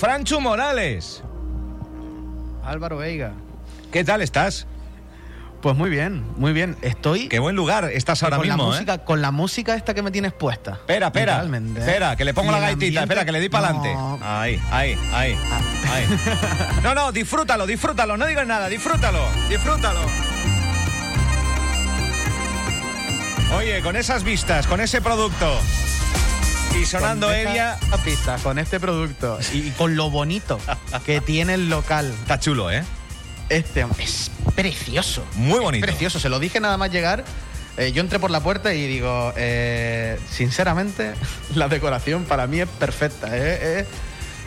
Franchu Morales. Álvaro Veiga. ¿Qué tal estás? Pues muy bien, muy bien. Estoy. Qué buen lugar estás ahora con mismo, la ¿eh? música, Con la música esta que me tienes puesta. Espera, espera. Espera, que le pongo Y la gaitita. Espera, que le di para adelante. No. Ahí, ahí, ahí, Ah. ahí. No, no, disfrútalo, disfrútalo. No digas nada, disfrútalo, disfrútalo. Oye, con esas vistas, con ese producto. Y sonando Elia. pista, con este producto y con lo bonito que tiene el local. Está chulo, ¿eh? Este es precioso. Muy Es bonito. precioso. Se lo dije nada más llegar. Eh, yo entré por la puerta y digo, eh, sinceramente, la decoración para mí es perfecta. eh, Es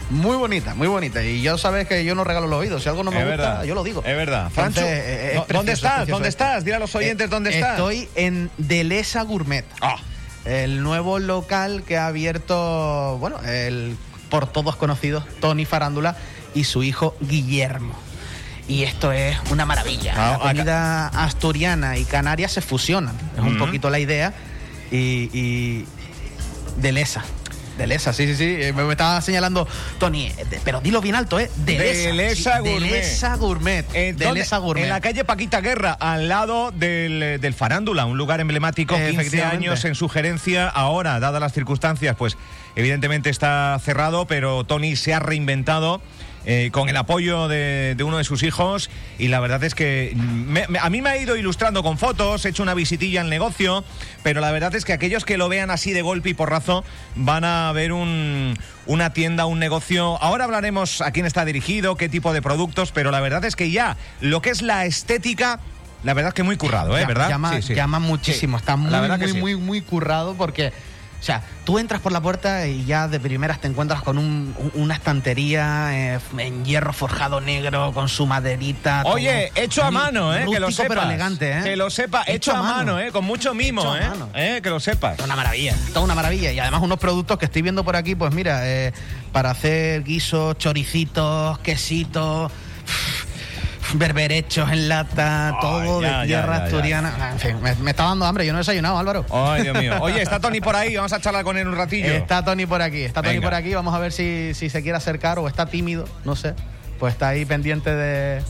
muy bonita, muy bonita. Y ya sabes que yo no regalo los oídos. Si algo no me es gusta, verdad. yo lo digo. Es verdad. Entonces, eh, es ¿dó- precioso, ¿dónde es estás? precioso ¿Dónde esto. estás? Dile a los oyentes dónde estás. Estoy en Delesa Gourmet. Ah, El nuevo local que ha abierto, bueno, el por todos conocidos Tony Farándula y su hijo Guillermo. Y esto es una maravilla. Ah, la acá- comida asturiana y canaria se fusionan. Es un poquito la idea. Y, y Delesa. Delesa, sí, sí, sí. Eh, Me, me estaba señalando Tony, eh, de- pero dilo bien alto, ¿eh? Delesa Sí, Gourmet. Delesa Gourmet. ¿En dónde? Delesa Gourmet. En la calle Paquita Guerra, al lado del, eh, del Farándula, un lugar emblemático, 15 Efectivamente. años en su gerencia. Ahora, dadas las circunstancias, pues evidentemente está cerrado, pero Tony se ha reinventado. Eh, con el apoyo de, de uno de sus hijos y la verdad es que me- me- a mí me ha ido ilustrando con fotos, he hecho una visitilla al negocio, pero la verdad es que aquellos que lo vean así de golpe y porrazo van a ver un, una tienda, un negocio. Ahora hablaremos a quién está dirigido, qué tipo de productos, pero la verdad es que ya lo que es la estética, la verdad es que muy currado, ¿eh? ¿Verdad? Llama, Sí, sí. llama muchísimo. Sí, Está muy, la verdad que muy, muy, muy currado porque. O sea, tú entras por la puerta y ya de primeras te encuentras con un- una estantería eh, en hierro forjado negro, con su maderita. Oye, todo hecho a mano, ¿eh? Que lo sepas. pero elegante, ¿eh? Que lo sepa, hecho, a mano, ¿eh? Con mucho mimo, ¿eh? ¿eh? Que lo sepas. Toda una maravilla, toda una maravilla. Y además unos productos que estoy viendo por aquí, pues mira, eh, para hacer guisos, choricitos, quesitos, berberechos en lata, todo ya, de tierra ya, ya. asturiana. En fin, me, me está dando hambre, yo no he desayunado, Álvaro. Ay, Dios mío. Oye, está Tony por ahí, vamos a charlar con él un ratillo. Está Tony por aquí, está Tony Venga. por aquí. Vamos a ver si, si se quiere acercar o está tímido, no sé. Pues está ahí pendiente de,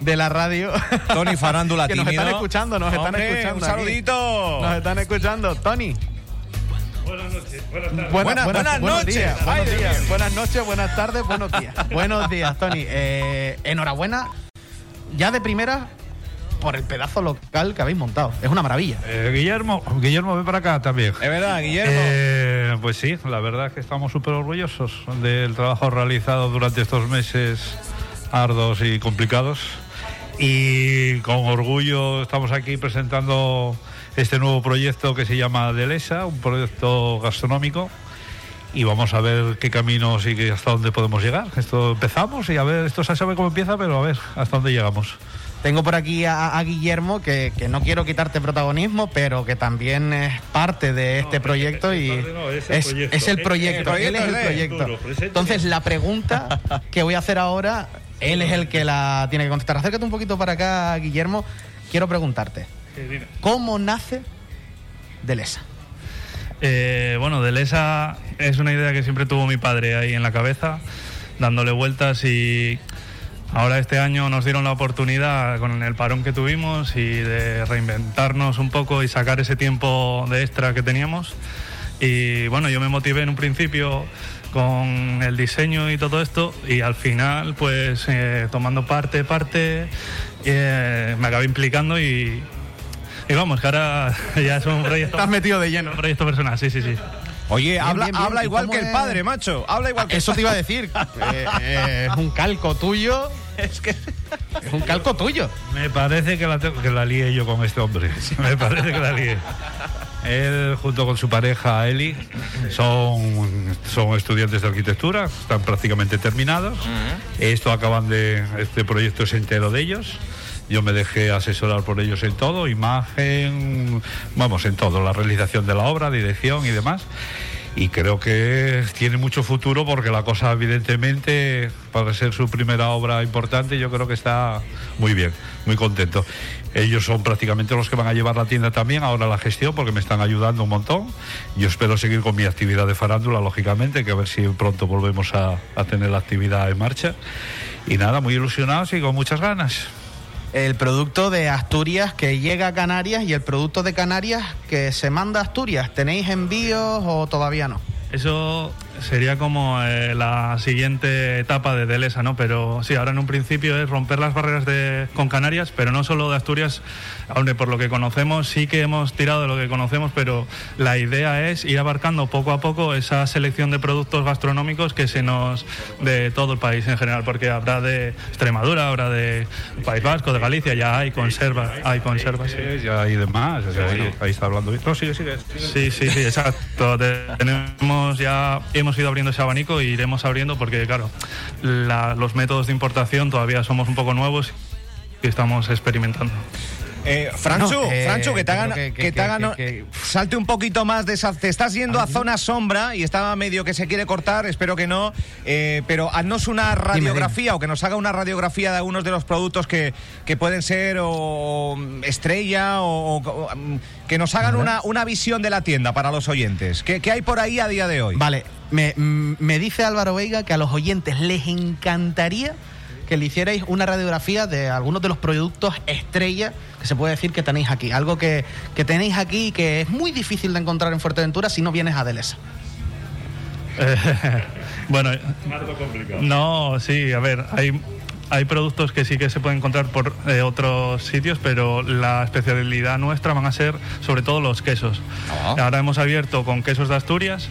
de la radio. Tony Farándula que nos tímido. están escuchando, nos están escuchando. Un aquí. saludito. Nos están escuchando. Tony. Buenas noches, buenas tardes. Buenas- buenas buenos noches. días, buenos días. Buenas noches, buenas tardes, buenos días. buenos días, Tony. Eh, enhorabuena. Ya de primera por el pedazo local que habéis montado. Es una maravilla. Eh, Guillermo, Guillermo, ven para acá también. Es verdad, Guillermo. Eh, pues sí, la verdad es que estamos súper orgullosos del trabajo realizado durante estos meses ardos y complicados. Y con orgullo estamos aquí presentando este nuevo proyecto que se llama Delesa, un proyecto gastronómico. Y vamos a ver qué camino sigue hasta dónde podemos llegar. Esto empezamos y a ver, esto se sabe cómo empieza, pero a ver hasta dónde llegamos. Tengo por aquí a, a Guillermo, que, que no quiero quitarte protagonismo, pero que también es parte de este No, proyecto es- y no, es el es, proyecto. es el proyecto. él es el proyecto. Entonces, la pregunta que voy a hacer ahora, él es el que la tiene que contestar. Acércate un poquito para acá, Guillermo. Quiero preguntarte, ¿cómo nace Delesa? Eh, bueno, Delesa es una idea que siempre tuvo mi padre ahí en la cabeza, dándole vueltas y ahora este año nos dieron la oportunidad con el parón que tuvimos y de reinventarnos un poco y sacar ese tiempo de extra que teníamos. Y bueno, yo me motivé en un principio con el diseño y todo esto y al final pues eh, tomando parte, parte, eh, me acabé implicando y, y vamos, que ahora ya es un proyecto, Estás metido de lleno. un proyecto personal, sí, sí, sí. Oye, Bien, habla, bien, bien. habla ¿Y igual que el es? padre, macho. Habla igual que Eso te iba a decir. Eh, eh, es un calco tuyo. Es que es un calco tuyo. Me parece que la, tengo- que la lié yo con este hombre. Me parece que la lié. Él, junto con su pareja Eli, son, son estudiantes de arquitectura, están prácticamente terminados. Esto acaban de. Este proyecto es entero de ellos. Yo me dejé asesorar por ellos en todo, imagen, vamos, en todo, la realización de la obra, dirección y demás. y creo que tiene mucho futuro porque la cosa evidentemente para ser su primera obra importante yo creo que está muy bien, muy contento. Ellos son prácticamente los que van a llevar la tienda también, ahora la gestión, porque me están ayudando un montón. Yo espero seguir con mi actividad de farándula, lógicamente, que a ver si pronto volvemos a, tener la actividad en marcha. Y nada, muy ilusionados y con muchas ganas el producto de Asturias que llega a Canarias y el producto de Canarias que se manda a Asturias. ¿Tenéis envíos o todavía no? Eso sería como eh, la siguiente etapa de Delesa, ¿no? Pero sí, ahora en un principio es romper las barreras de, con Canarias, pero no solo de Asturias, aunque por lo que conocemos sí que hemos tirado de lo que conocemos, pero la idea es ir abarcando poco a poco esa selección de productos gastronómicos que se nos de todo el país en general, porque habrá de Extremadura, habrá de País Vasco, de Galicia, ya hay conservas, hay conservas. Sí, ya hay demás, ahí, está hablando. No, sigue, sigue, Sí, sí, sí, exacto. Tenemos ya hemos ido abriendo ese abanico y iremos abriendo porque, claro, los métodos de importación todavía somos un poco nuevos y estamos experimentando. Eh, Franchu, eh, Franchu, que te hagan, que, te hagan salte un poquito más de esa. Te estás yendo a zona sombra y estaba medio que se quiere cortar, espero que no. Eh, pero haznos una radiografía o que nos haga una radiografía de algunos de los productos que, que pueden ser o estrella o, que nos hagan una, una, visión de la tienda para los oyentes. ¿Qué, ¿Qué, hay por ahí a día de hoy? Vale, me, me dice Álvaro Veiga que a los oyentes les encantaría que le hicierais una radiografía de algunos de los productos estrella que se puede decir que tenéis aquí. Algo que, tenéis aquí y que es muy difícil de encontrar en Fuerteventura si no vienes a Delesa. bueno, no, sí, a ver, hay, hay productos que sí que se pueden encontrar por eh, otros sitios, pero la especialidad nuestra van a ser sobre todo los quesos. Ah. Ahora hemos abierto con quesos de Asturias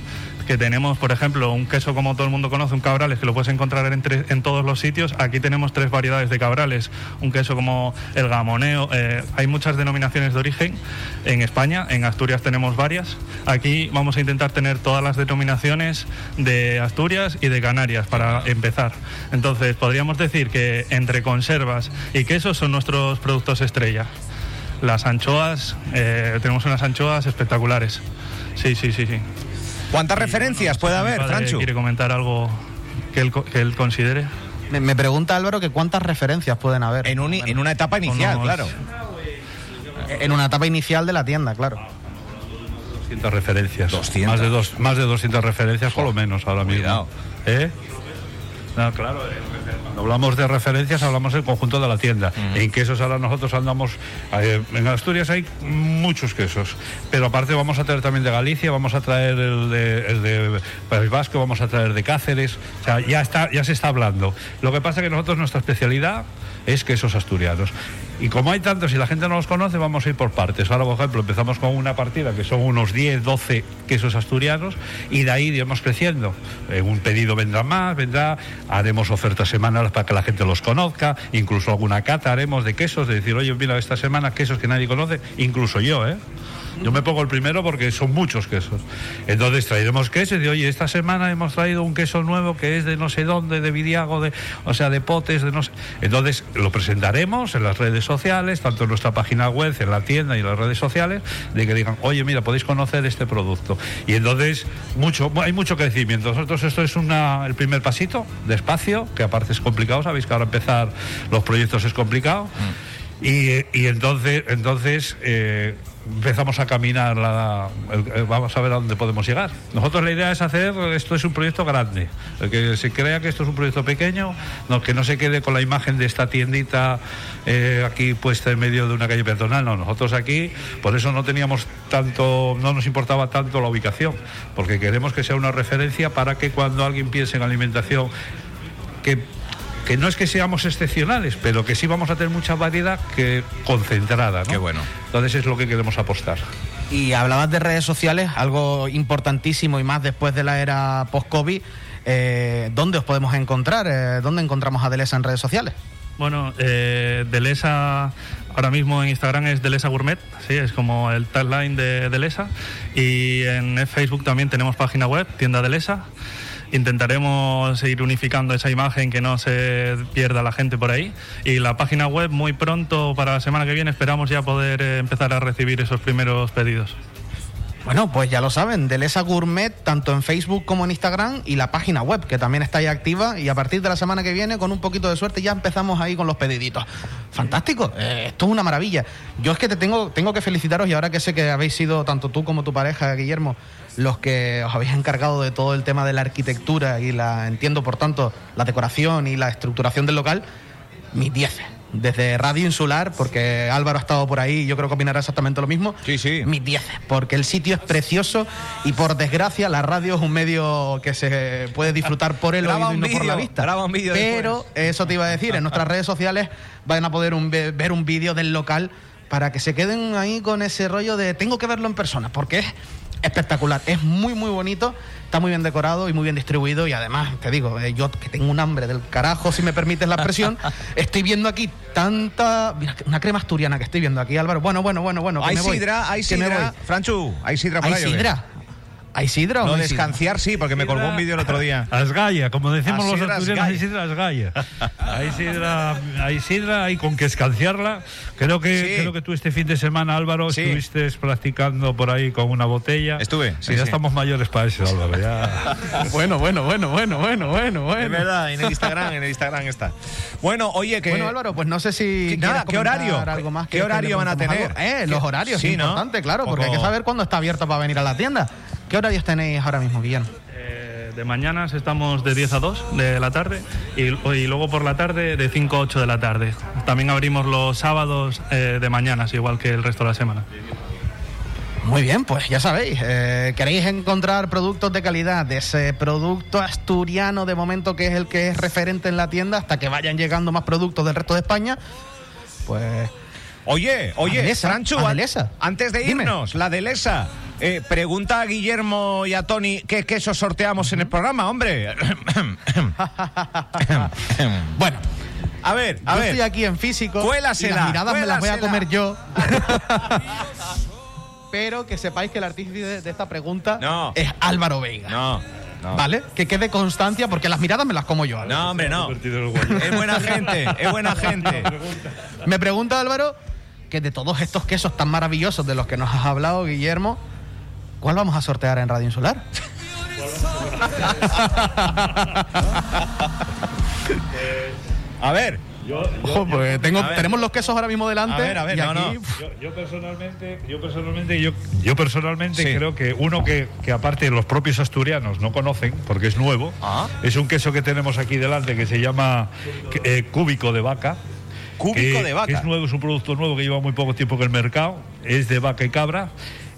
que tenemos, por ejemplo, un queso como todo el mundo conoce, un cabrales, que lo puedes encontrar en, en todos los sitios. Aquí tenemos tres variedades de cabrales. Un queso como el gamoneo. Eh, hay muchas denominaciones de origen en España. En Asturias tenemos varias. Aquí vamos a intentar tener todas las denominaciones de Asturias y de Canarias para empezar. Entonces, podríamos decir que entre conservas y quesos son nuestros productos estrella. Las anchoas, eh, tenemos unas anchoas espectaculares. Sí, sí, sí, sí. ¿Cuántas referencias puede haber, Franchu? ¿Quiere comentar algo que él, que él considere? Me, pregunta Álvaro que cuántas referencias pueden haber. En, en una etapa inicial, claro. En una etapa inicial de la tienda, claro. 200 referencias. 200. Más, de dos, más de 200 referencias por lo menos ahora mismo. ¿Eh? No, claro. Eh, hablamos de referencias, hablamos del conjunto de la tienda. En quesos ahora nosotros andamos, eh, en Asturias hay muchos quesos, pero aparte vamos a traer también de Galicia, vamos a traer el de, el de País Vasco, vamos a traer de Cáceres, o sea, ya, está, ya se está hablando. Lo que pasa es que nosotros nuestra especialidad es quesos asturianos. Y como hay tantos y la gente no los conoce, vamos a ir por partes. Ahora, por ejemplo, empezamos con una partida que son unos 10, 12 quesos asturianos y de ahí iremos creciendo. En un pedido vendrá más, vendrá, haremos ofertas semanales para que la gente los conozca, incluso alguna cata haremos de quesos, de decir, oye, mira, esta semana quesos que nadie conoce, incluso yo, ¿eh? Yo me pongo el primero porque son muchos quesos. Entonces traeremos quesos y de, oye, esta semana hemos traído un queso nuevo que es de no sé dónde, de Vidiago, de, o sea, de potes, de no sé. Entonces lo presentaremos en las redes sociales, tanto en nuestra página web, en la tienda y en las redes sociales, de que digan, oye, mira, podéis conocer este producto. Y entonces, mucho, hay mucho crecimiento. Nosotros esto es una, el primer pasito, despacio, que aparte es complicado, sabéis que ahora empezar los proyectos es complicado. Mm. Y, y, entonces, entonces eh, empezamos a caminar, la, vamos a ver a dónde podemos llegar. Nosotros la idea es hacer, esto es un proyecto grande, el que se crea que esto es un proyecto pequeño, que no se quede con la imagen de esta tiendita eh, aquí puesta en medio de una calle peatonal, no, nosotros aquí, por eso no teníamos tanto, no nos importaba tanto la ubicación, porque queremos que sea una referencia para que cuando alguien piense en alimentación, que que no es que seamos excepcionales, pero que sí vamos a tener mucha variedad que concentrada. ¿no? Qué bueno. Entonces es lo que queremos apostar. Y hablabas de redes sociales, algo importantísimo y más después de la era post-COVID. Eh, ¿Dónde os podemos encontrar? Eh, ¿Dónde encontramos a Delesa en redes sociales? Bueno, eh, Delesa ahora mismo en Instagram es Delesa Gourmet, sí, es como el tagline de Delesa. Y en Facebook también tenemos página web, tienda Delesa intentaremos seguir unificando esa imagen que no se pierda la gente por ahí. Y la página web muy pronto, para la semana que viene, esperamos ya poder eh, empezar a recibir esos primeros pedidos. Bueno, pues ya lo saben, Delesa Gourmet, tanto en Facebook como en Instagram y la página web, que también está ahí activa. Y a partir de la semana que viene, con un poquito de suerte, ya empezamos ahí con los pediditos. Fantástico, eh, esto es una maravilla. Yo es que te tengo, tengo que felicitaros y ahora que sé que habéis sido, tanto tú como tu pareja, Guillermo, los que os habéis encargado de todo el tema de la arquitectura y la, entiendo por tanto, la decoración y la estructuración del local, mis dieces desde Radio Insular, porque Álvaro ha estado por ahí y yo creo que opinará exactamente lo mismo. Sí, sí. Mis 10, porque el sitio es precioso y por desgracia la radio es un medio que se puede disfrutar por el oído y no por la vista. un Pero eso te iba a decir, en nuestras redes sociales van a poder un- ver un vídeo del local para que se queden ahí con ese rollo de tengo que verlo en persona, porque es espectacular, es muy muy bonito, está muy bien decorado y muy bien distribuido y además, te digo, eh, yo que tengo un hambre del carajo, si me permites la expresión, estoy viendo aquí tanta, mira, una crema asturiana que estoy viendo aquí, Álvaro, bueno, bueno, bueno, bueno, Hay sidra, hay sidra. Franchu, hay sidra por ¿Hay sidra? ¿Hay sidra o No descanciar, sí, porque me colgó un vídeo el otro día. Asgaya, como decimos los asturianos, hay Asgaya. sidra asgaya. Hay sidra, hay sidra, hay con que escanciarla. Creo que, Sí. creo que tú este fin de semana, Álvaro, Sí. estuviste practicando por ahí con una botella. Estuve, sí, ya sí. estamos mayores para eso, Álvaro. Ya. Bueno, bueno, bueno, bueno, bueno, bueno, bueno. Es verdad, en el Instagram, en el Instagram está. Bueno, oye, que. Bueno, Álvaro, pues no sé si. ¿Qué- nada, ¿qué comentar horario? Algo más ¿Qué horario van a tener? Eh, ¿Qué- los horarios, sí, ¿no? importante, claro, Poco- porque hay que saber cuándo está abierto para venir a la tienda. ¿Qué horarios tenéis ahora mismo, Guillermo? Eh, de mañanas estamos de 10 a 2 de la tarde y, y luego por la tarde de 5 a 8 de la tarde. También abrimos los sábados eh, de mañanas, igual que el resto de la semana. Muy bien, pues ya sabéis, eh, queréis encontrar productos de calidad, de ese producto asturiano de momento que es el que es referente en la tienda, hasta que vayan llegando más productos del resto de España, pues Oye, oye, Adelesa, Franchu, antes de Dime. irnos, la de Lesa. Eh, pregunta a Guillermo y a Tony qué queso sorteamos en el programa, hombre. bueno, a ver, a yo ver. estoy aquí en físico Cuélasela, y las miradas me las voy a comer yo. Pero que sepáis que el artífice de, esta pregunta No. es Álvaro Veiga. No, no. ¿Vale? Que quede constancia porque las miradas me las como yo. Álvaro. No, hombre, no. Es buena gente, es buena gente. Me pregunta Álvaro que de todos estos quesos tan maravillosos de los que nos has hablado, Guillermo, ¿cuál vamos a sortear en Radio Insular? A ver, Yo, Ojo, pues tengo- a ver. tenemos los quesos ahora mismo delante. A ver, a ver, y no, aquí, no. Yo, yo personalmente, yo personalmente, yo, yo personalmente Sí. creo que uno que, que aparte los propios asturianos no conocen, porque es nuevo, Ah. es un queso que tenemos aquí delante que se llama eh, cúbico de vaca. Cúbico que- de vaca. que es nuevo, es un producto nuevo que lleva muy poco tiempo en el mercado. Es de vaca y cabra.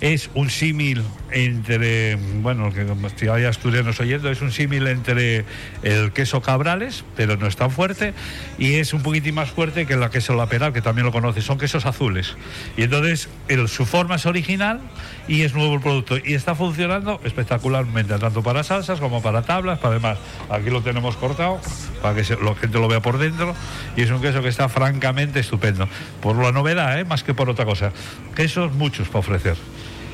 Es un símil entre, bueno, que si hay asturianos oyendo, es un símil entre el queso cabrales, pero no es tan fuerte, y es un poquitín más fuerte que el queso la peral, que también lo conoces. Son quesos azules. Y entonces su forma es original y es nuevo el producto. Y está funcionando espectacularmente, tanto para salsas como para tablas, para demás. Aquí lo tenemos cortado para que se- la gente lo vea por dentro y es un queso que está francamente estupendo. Por la novedad, ¿eh? más que por otra cosa. Quesos muchos para ofrecer.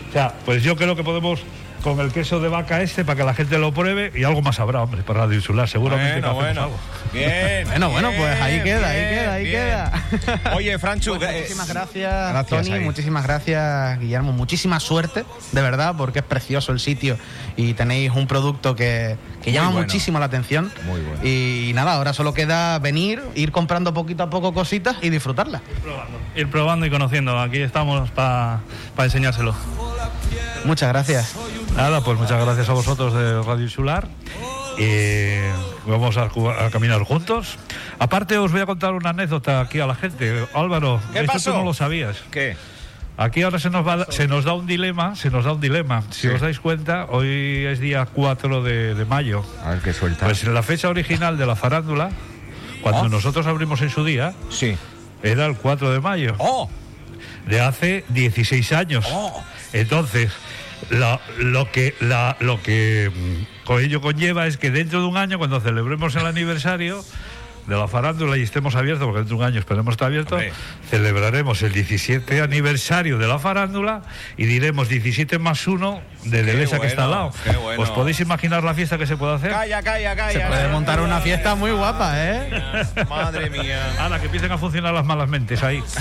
O sea, pues yo creo que podemos con el queso de vaca este para que la gente lo pruebe y algo más habrá, hombre, para Radio Insular. Seguramente que bueno, bueno. algo. Bien. Bueno, bueno, pues ahí bien, queda, ahí queda, ahí bien. queda. Oye, Franchu, Pues eh, muchísimas gracias, gracias, Tony. ahí. Muchísimas gracias, Guillermo. Muchísima suerte, de verdad, porque es precioso el sitio y tenéis un producto que, que llama bueno. muchísimo la atención. Muy bueno. Y nada, ahora solo queda venir, ir comprando poquito a poco cositas y disfrutarlas. Ir probando y conociendo. Aquí estamos para enseñárselo. Muchas gracias. Nada, pues muchas gracias a vosotros de Radio Insular. Eh, vamos a, a caminar juntos. Aparte, os voy a contar una anécdota aquí a la gente. Álvaro, ¿Qué esto pasó? tú no lo sabías. ¿Qué? Aquí ahora se nos, va, se nos da un dilema, se nos da un dilema. Si Sí. os dais cuenta, hoy es día 4 de, de mayo. A ver qué suelta. Pues la fecha original de la farándula, cuando Oh. nosotros abrimos en su día, sí. era el 4 de mayo, ¡Oh! de hace 16 años. Oh. Entonces, la- lo que, la- lo que mm, con ello conlleva es que dentro de un año, cuando celebremos el aniversario, de la farándula y estemos abiertos, porque dentro de un año esperemos estar abiertos, Hombre. celebraremos el 17 aniversario de la farándula y diremos 17 más 1 de Delesa que está al bueno, lado. bueno. ¿Os podéis imaginar la fiesta que se puede hacer? Calla, calla, calla. Se puede montar una fiesta muy guapa, ¿eh? Madre mía. Ahora que empiecen a funcionar las malas mentes ahí.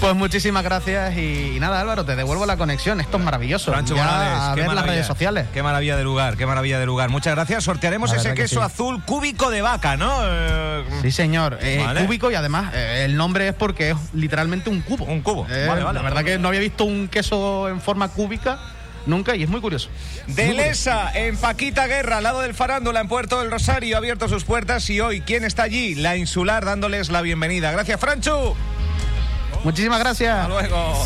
Pues muchísimas gracias y, y nada, Álvaro, te devuelvo la conexión. Esto es maravilloso. Francho Ya a ver las redes sociales. Qué maravilla de lugar, qué maravilla de lugar. Muchas gracias. Sortearemos ese que queso sí. azul cúbico de vaca, ¿no? Eh, Sí, señor. Eh, Vale. Cúbico y además eh, el nombre es porque es literalmente un cubo. Un cubo. Eh, Vale, vale. La verdad que no había visto un queso en forma cúbica nunca y es muy curioso. De Lesa, en Paquita Guerra, al lado del Farándula, en Puerto del Rosario, ha abierto sus puertas y hoy, ¿quién está allí? La Insular, dándoles la bienvenida. Gracias, Franchu. Muchísimas gracias. Hasta luego.